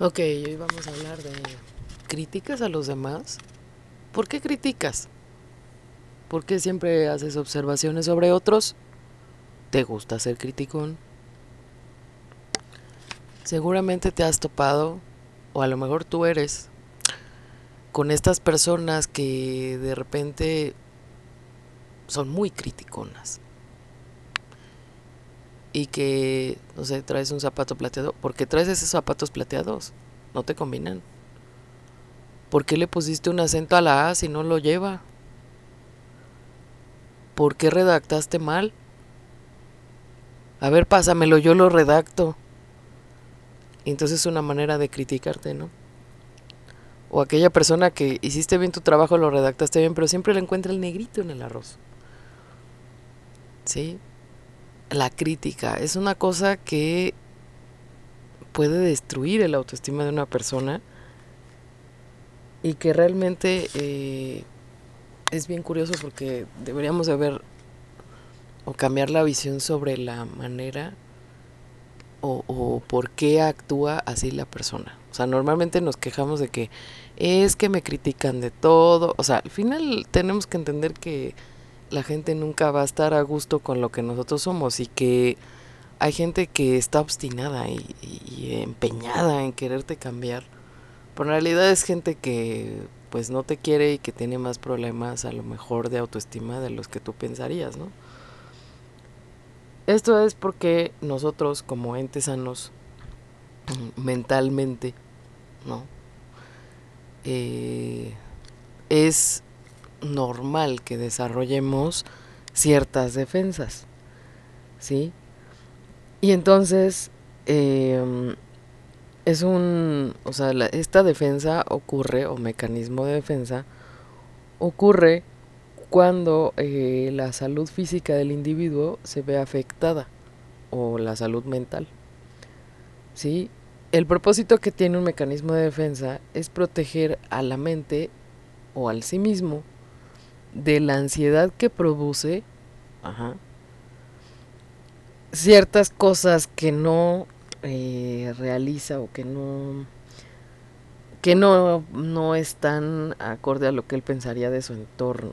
Ok, hoy vamos a hablar de críticas a los demás. ¿Por qué criticas? ¿Por qué siempre haces observaciones sobre otros? ¿Te gusta ser criticón? Seguramente te has topado, o a lo mejor tú eres, con estas personas que de repente son muy criticonas. Y que, no sé, traes un zapato plateado. ¿Por qué traes esos zapatos plateados? No te combinan. ¿Por qué le pusiste un acento a la A si no lo lleva? ¿Por qué redactaste mal? A ver, pásamelo, yo lo redacto. Entonces es una manera de criticarte, ¿no? O aquella persona que hiciste bien tu trabajo, lo redactaste bien, pero siempre le encuentra el negrito en el arroz. ¿Sí? La crítica es una cosa que puede destruir el autoestima de una persona y que realmente eh, es bien curioso porque deberíamos de ver o cambiar la visión sobre la manera o, o, por qué actúa así la persona. O sea, normalmente nos quejamos de que es que me critican de todo. O sea, al final tenemos que entender que la gente nunca va a estar a gusto con lo que nosotros somos y que hay gente que está obstinada y, empeñada en quererte cambiar. Pero en realidad es gente que pues no te quiere y que tiene más problemas a lo mejor de autoestima de los que tú pensarías, ¿no? Esto es porque nosotros como entes sanos mentalmente, ¿no? Eh, es normal que desarrollemos ciertas defensas, ¿sí? Y entonces eh, es un, o sea, la, esta defensa ocurre, o mecanismo de defensa, ocurre cuando eh, la salud física del individuo se ve afectada, o la salud mental, ¿sí? El propósito que tiene un mecanismo de defensa es proteger a la mente o al sí mismo de la ansiedad que produce ajá, ciertas cosas que no eh, realiza o que no que no, no están acorde a lo que él pensaría de su entorno.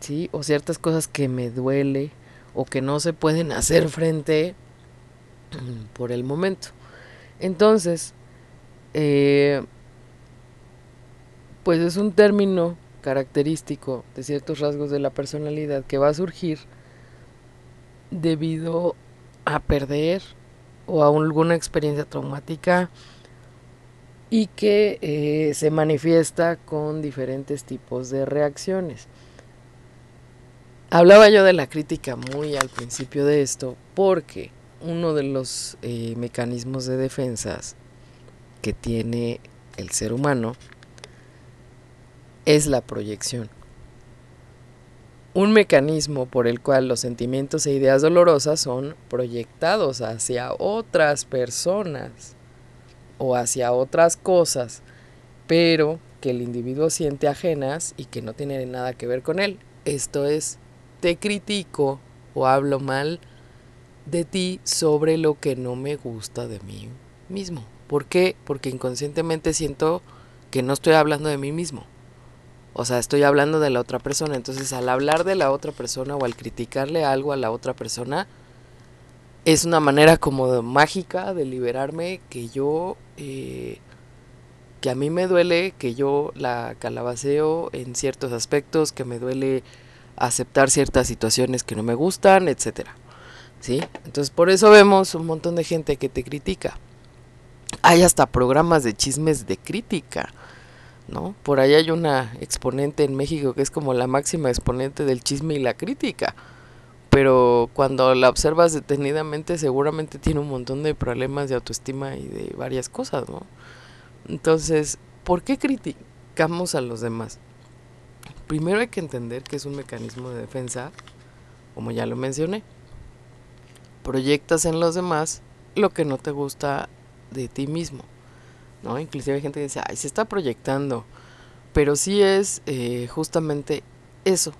¿Sí? O ciertas cosas que me duele o que no se pueden hacer frente por el momento. Entonces, eh, pues es un término característico de ciertos rasgos de la personalidad que va a surgir debido a perder o a alguna experiencia traumática y que eh, se manifiesta con diferentes tipos de reacciones. Hablaba yo de la crítica muy al principio de esto porque uno de los eh, mecanismos de defensas que tiene el ser humano es la proyección. Un mecanismo por el cual los sentimientos e ideas dolorosas son proyectados hacia otras personas o hacia otras cosas, pero que el individuo siente ajenas y que no tienen nada que ver con él. Esto es, te critico o hablo mal de ti sobre lo que no me gusta de mí mismo. ¿Por qué? Porque inconscientemente siento que no estoy hablando de mí mismo. O sea, estoy hablando de la otra persona. Entonces, al hablar de la otra persona o al criticarle algo a la otra persona, es una manera como mágica de liberarme que yo, eh, que a mí me duele, que yo la calabaceo en ciertos aspectos, que me duele aceptar ciertas situaciones que no me gustan, etcétera. ¿Sí? Entonces, por eso vemos un montón de gente que te critica. Hay hasta programas de chismes de crítica ¿no? Por ahí hay una exponente en México que es como la máxima exponente del chisme y la crítica, pero cuando la observas detenidamente seguramente tiene un montón de problemas de autoestima y de varias cosas, ¿no? Entonces, ¿por qué criticamos a los demás? Primero hay que entender que es un mecanismo de defensa, como ya lo mencioné. Proyectas en los demás lo que no te gusta de ti mismo. ¿No? Inclusive hay gente que dice, ay, se está proyectando. Pero sí es eh, justamente eso.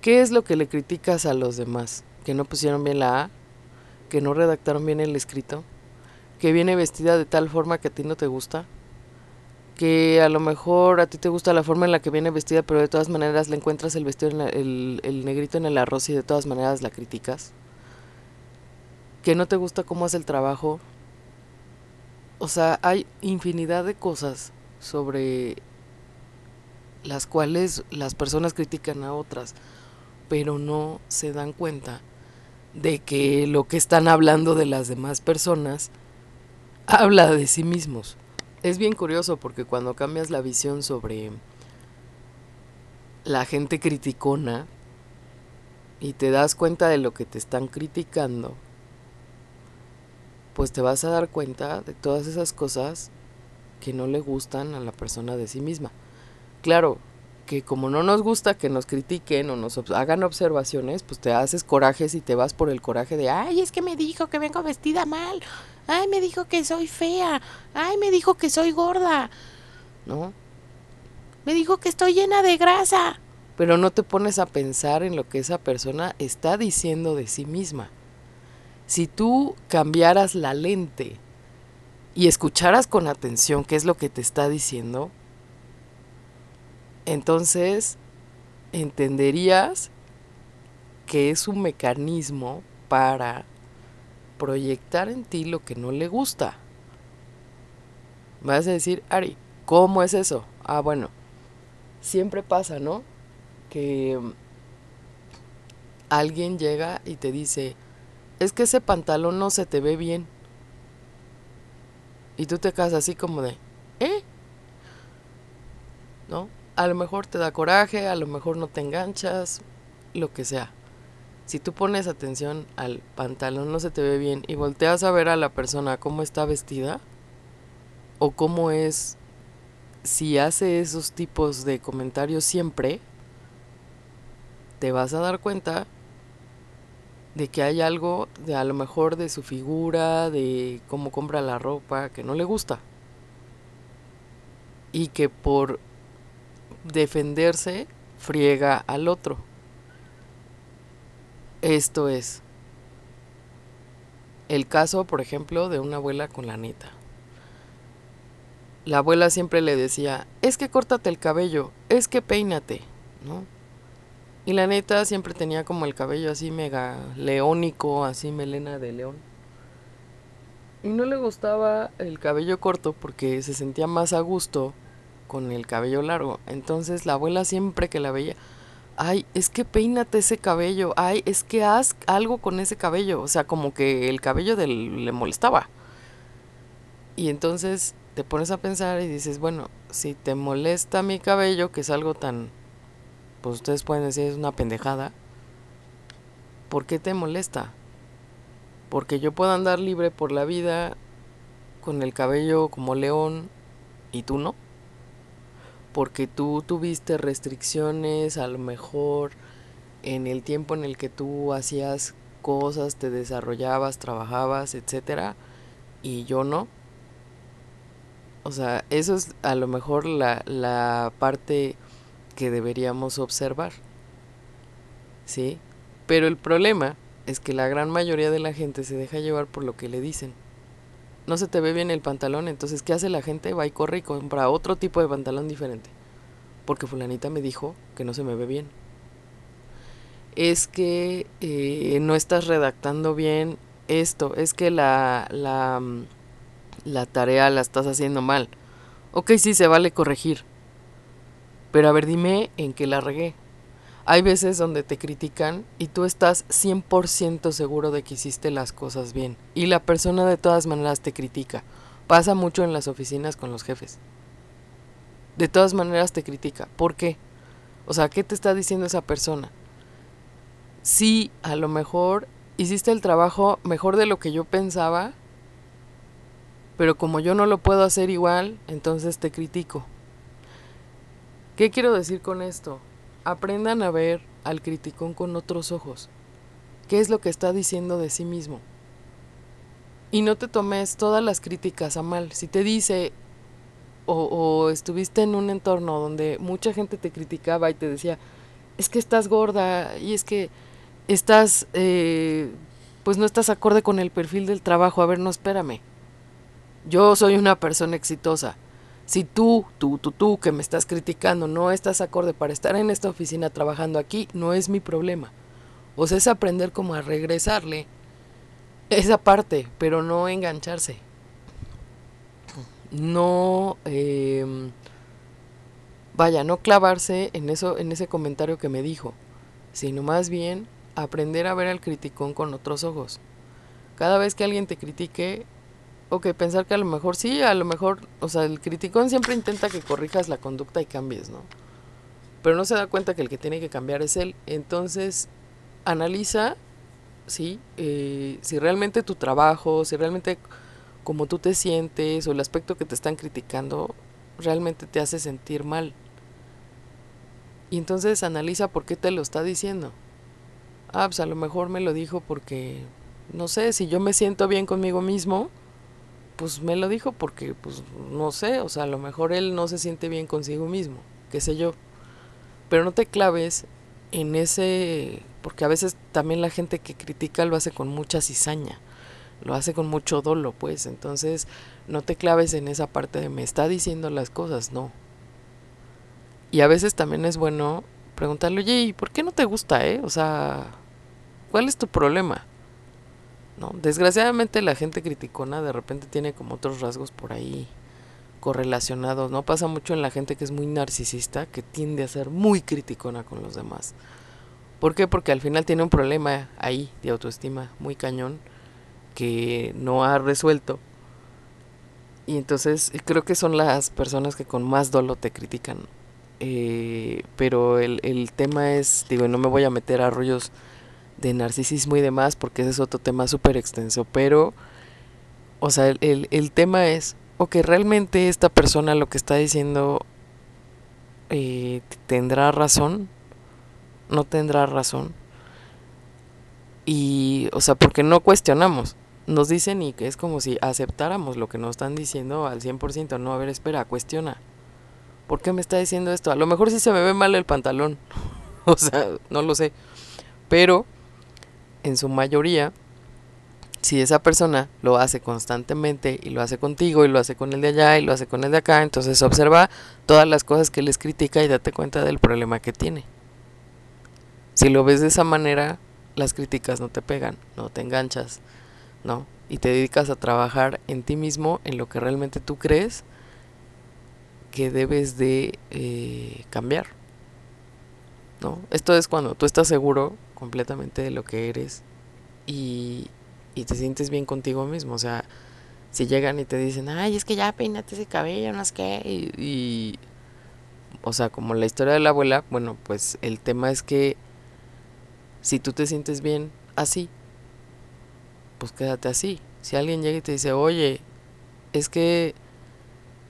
¿Qué es lo que le criticas a los demás? Que no pusieron bien la A, que no redactaron bien el escrito, que viene vestida de tal forma que a ti no te gusta, que a lo mejor a ti te gusta la forma en la que viene vestida, pero de todas maneras le encuentras el vestido, el, el negrito en el arroz y de todas maneras la criticas, que no te gusta cómo hace el trabajo. O sea, hay infinidad de cosas sobre las cuales las personas critican a otras, pero no se dan cuenta de que lo que están hablando de las demás personas habla de sí mismos. Es bien curioso porque cuando cambias la visión sobre la gente criticona y te das cuenta de lo que te están criticando, pues te vas a dar cuenta de todas esas cosas que no le gustan a la persona de sí misma. Claro, que como no nos gusta que nos critiquen o nos hagan observaciones, pues te haces corajes y te vas por el coraje de, ay, es que me dijo que vengo vestida mal, ay, me dijo que soy fea, ay, me dijo que soy gorda, ¿no? Me dijo que estoy llena de grasa, pero no te pones a pensar en lo que esa persona está diciendo de sí misma. Si tú cambiaras la lente y escucharas con atención qué es lo que te está diciendo, entonces entenderías que es un mecanismo para proyectar en ti lo que no le gusta. Vas a decir, Ari, ¿cómo es eso? Ah, bueno, siempre pasa, ¿no? Que alguien llega y te dice, es que ese pantalón no se te ve bien. Y tú te quedas así como de, ¿eh? ¿No? A lo mejor te da coraje, a lo mejor no te enganchas, lo que sea. Si tú pones atención al pantalón no se te ve bien y volteas a ver a la persona cómo está vestida o cómo es, si hace esos tipos de comentarios siempre, te vas a dar cuenta de que hay algo de a lo mejor de su figura, de cómo compra la ropa, que no le gusta. Y que por defenderse friega al otro. Esto es el caso, por ejemplo, de una abuela con la neta. La abuela siempre le decía, es que córtate el cabello, es que peínate, ¿no? Y la neta siempre tenía como el cabello así mega leónico, así melena de león. Y no le gustaba el cabello corto porque se sentía más a gusto con el cabello largo. Entonces la abuela siempre que la veía, ay, es que peínate ese cabello, ay, es que haz algo con ese cabello. O sea, como que el cabello le molestaba. Y entonces te pones a pensar y dices, bueno, si te molesta mi cabello, que es algo tan pues ustedes pueden decir es una pendejada. ¿Por qué te molesta? Porque yo puedo andar libre por la vida con el cabello como león y tú no. Porque tú tuviste restricciones, a lo mejor en el tiempo en el que tú hacías cosas, te desarrollabas, trabajabas, etcétera, y yo no. O sea, eso es a lo mejor la, la parte que deberíamos observar. ¿Sí? Pero el problema es que la gran mayoría de la gente se deja llevar por lo que le dicen. No se te ve bien el pantalón, entonces ¿qué hace la gente? Va y corre y compra otro tipo de pantalón diferente. Porque fulanita me dijo que no se me ve bien. Es que eh, no estás redactando bien esto, es que la, la, mm, la tarea la estás haciendo mal. Ok, sí, se vale corregir, pero a ver, dime en qué la regué. Hay veces donde te critican y tú estás 100% seguro de que hiciste las cosas bien. Y la persona de todas maneras te critica. Pasa mucho en las oficinas con los jefes. De todas maneras te critica. ¿Por qué? O sea, ¿qué te está diciendo esa persona? Sí, a lo mejor hiciste el trabajo mejor de lo que yo pensaba, pero como yo no lo puedo hacer igual, entonces te critico. ¿Qué quiero decir con esto? Aprendan a ver al criticón con otros ojos. ¿Qué es lo que está diciendo de sí mismo? Y no te tomes todas las críticas a mal. Si te dice o, estuviste en un entorno donde mucha gente te criticaba y te decía, es que estás gorda y es que estás, eh, pues no estás acorde con el perfil del trabajo, a ver, no espérame. Yo soy una persona exitosa. Si tú, tú, tú, tú que me estás criticando no estás acorde para estar en esta oficina trabajando aquí, no es mi problema. O sea, es aprender como a regresarle esa parte, pero no engancharse. No, eh, vaya, no clavarse en eso, en ese comentario que me dijo, sino más bien aprender a ver al criticón con otros ojos. Cada vez que alguien te critique, ok, pensar que a lo mejor sí, a lo mejor, o sea, el criticón siempre intenta que corrijas la conducta y cambies, ¿no? Pero no se da cuenta que el que tiene que cambiar es él. Entonces, analiza, sí, eh, si realmente tu trabajo, si realmente como tú te sientes o el aspecto que te están criticando realmente te hace sentir mal. Y entonces analiza por qué te lo está diciendo. Ah, pues a lo mejor me lo dijo porque, no sé, si yo me siento bien conmigo mismo, pues me lo dijo porque, pues no sé, o sea, a lo mejor él no se siente bien consigo mismo, qué sé yo. Pero no te claves en ese, porque a veces también la gente que critica lo hace con mucha cizaña, lo hace con mucho dolo, pues, entonces no te claves en esa parte de me está diciendo las cosas, no. Y a veces también es bueno preguntarle, oye, ¿y por qué no te gusta, eh? O sea, ¿cuál es tu problema? ¿No? Desgraciadamente la gente criticona de repente tiene como otros rasgos por ahí correlacionados, ¿no? Pasa mucho en la gente que es muy narcisista, que tiende a ser muy criticona con los demás. ¿Por qué? Porque al final tiene un problema ahí de autoestima muy cañón que no ha resuelto. Y entonces creo que son las personas que con más dolo te critican. Eh, pero el, el tema es, digo, no me voy a meter a rollos de narcisismo y demás, porque ese es otro tema súper extenso, pero, o sea, el, el, tema es, o que realmente esta persona lo que está diciendo eh, tendrá razón, no tendrá razón, y, o sea, porque no cuestionamos, nos dicen y que es como si aceptáramos lo que nos están diciendo al 100%, no, a ver, espera, cuestiona. ¿Por qué me está diciendo esto? A lo mejor sí se me ve mal el pantalón. o sea, no lo sé. Pero en su mayoría, si esa persona lo hace constantemente y lo hace contigo y lo hace con el de allá y lo hace con el de acá, entonces observa todas las cosas que les critica y date cuenta del problema que tiene. Si lo ves de esa manera, las críticas no te pegan, no te enganchas, ¿no? Y te dedicas a trabajar en ti mismo, en lo que realmente tú crees que debes de eh, cambiar. ¿no? Esto es cuando tú estás seguro completamente de lo que eres y, y te sientes bien contigo mismo. O sea, si llegan y te dicen, ay, es que ya peínate ese cabello, no es que, y, o sea, como la historia de la abuela, bueno, pues el tema es que si tú te sientes bien así, pues quédate así. Si alguien llega y te dice, oye, es que,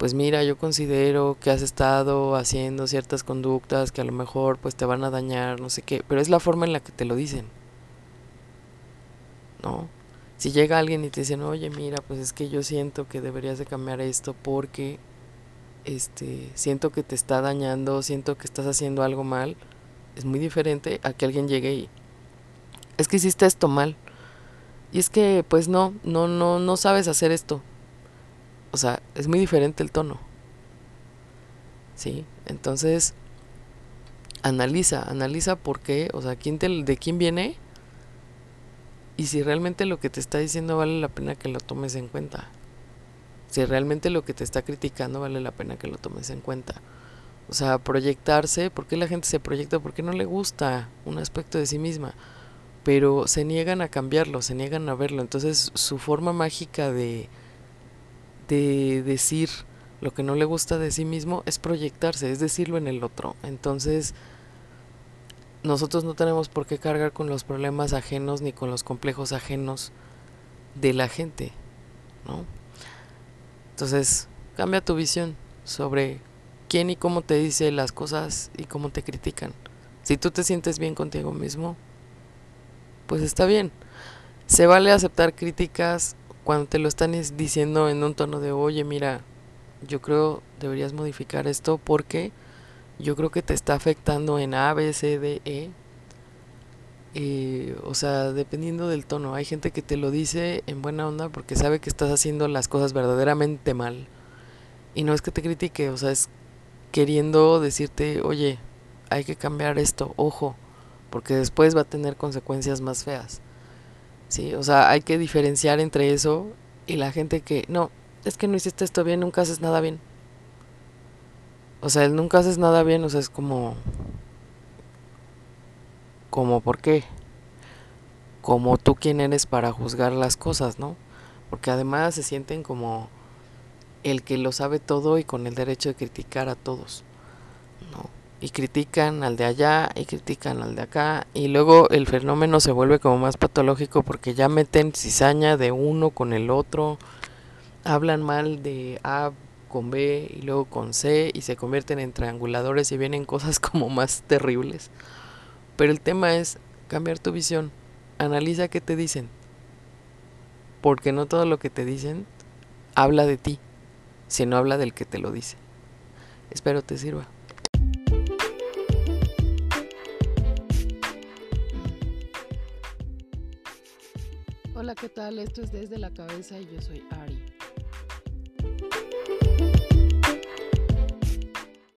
pues mira, yo considero que has estado haciendo ciertas conductas que a lo mejor pues te van a dañar, no sé qué, pero es la forma en la que te lo dicen. ¿No? Si llega alguien y te dicen, oye, mira, pues es que yo siento que deberías de cambiar esto porque este, siento que te está dañando, siento que estás haciendo algo mal, es muy diferente a que alguien llegue y es que hiciste esto mal. Y es que pues no, no no no sabes hacer esto. O sea, es muy diferente el tono. ¿Sí? Entonces analiza, analiza por qué, o sea, quién te, de quién viene y si realmente lo que te está diciendo vale la pena que lo tomes en cuenta. Si realmente lo que te está criticando vale la pena que lo tomes en cuenta. O sea, proyectarse, ¿por qué la gente se proyecta? Porque no le gusta un aspecto de sí misma, pero se niegan a cambiarlo, se niegan a verlo. Entonces su forma mágica de, de decir lo que no le gusta de sí mismo es proyectarse, es decirlo en el otro. Entonces, nosotros no tenemos por qué cargar con los problemas ajenos ni con los complejos ajenos de la gente, ¿no? Entonces, cambia tu visión sobre quién y cómo te dice las cosas y cómo te critican. Si tú te sientes bien contigo mismo, pues está bien. Se vale aceptar críticas cuando te lo están diciendo en un tono de, oye, mira, yo creo deberías modificar esto porque yo creo que te está afectando en A, B, C, D, E. eh, o sea, dependiendo del tono, hay gente que te lo dice en buena onda porque sabe que estás haciendo las cosas verdaderamente mal. Y no es que te critique, o sea, es queriendo decirte, oye, hay que cambiar esto, ojo, porque después va a tener consecuencias más feas. Sí, o sea, hay que diferenciar entre eso y la gente que, no, es que no hiciste esto bien, nunca haces nada bien. O sea, el nunca haces nada bien, o sea, es como... Como, ¿por qué? Como tú quién eres para juzgar las cosas, ¿no? Porque además se sienten como el que lo sabe todo y con el derecho de criticar a todos, ¿no? Y critican al de allá y critican al de acá y luego el fenómeno se vuelve como más patológico porque ya meten cizaña de uno con el otro, hablan mal de A con B y luego con C y se convierten en trianguladores y vienen cosas como más terribles. Pero el tema es cambiar tu visión. Analiza qué te dicen. Porque no todo lo que te dicen habla de ti, sino habla del que te lo dice. Espero te sirva. Hola, ¿qué tal? Esto es Desde la Cabeza y yo soy Ari.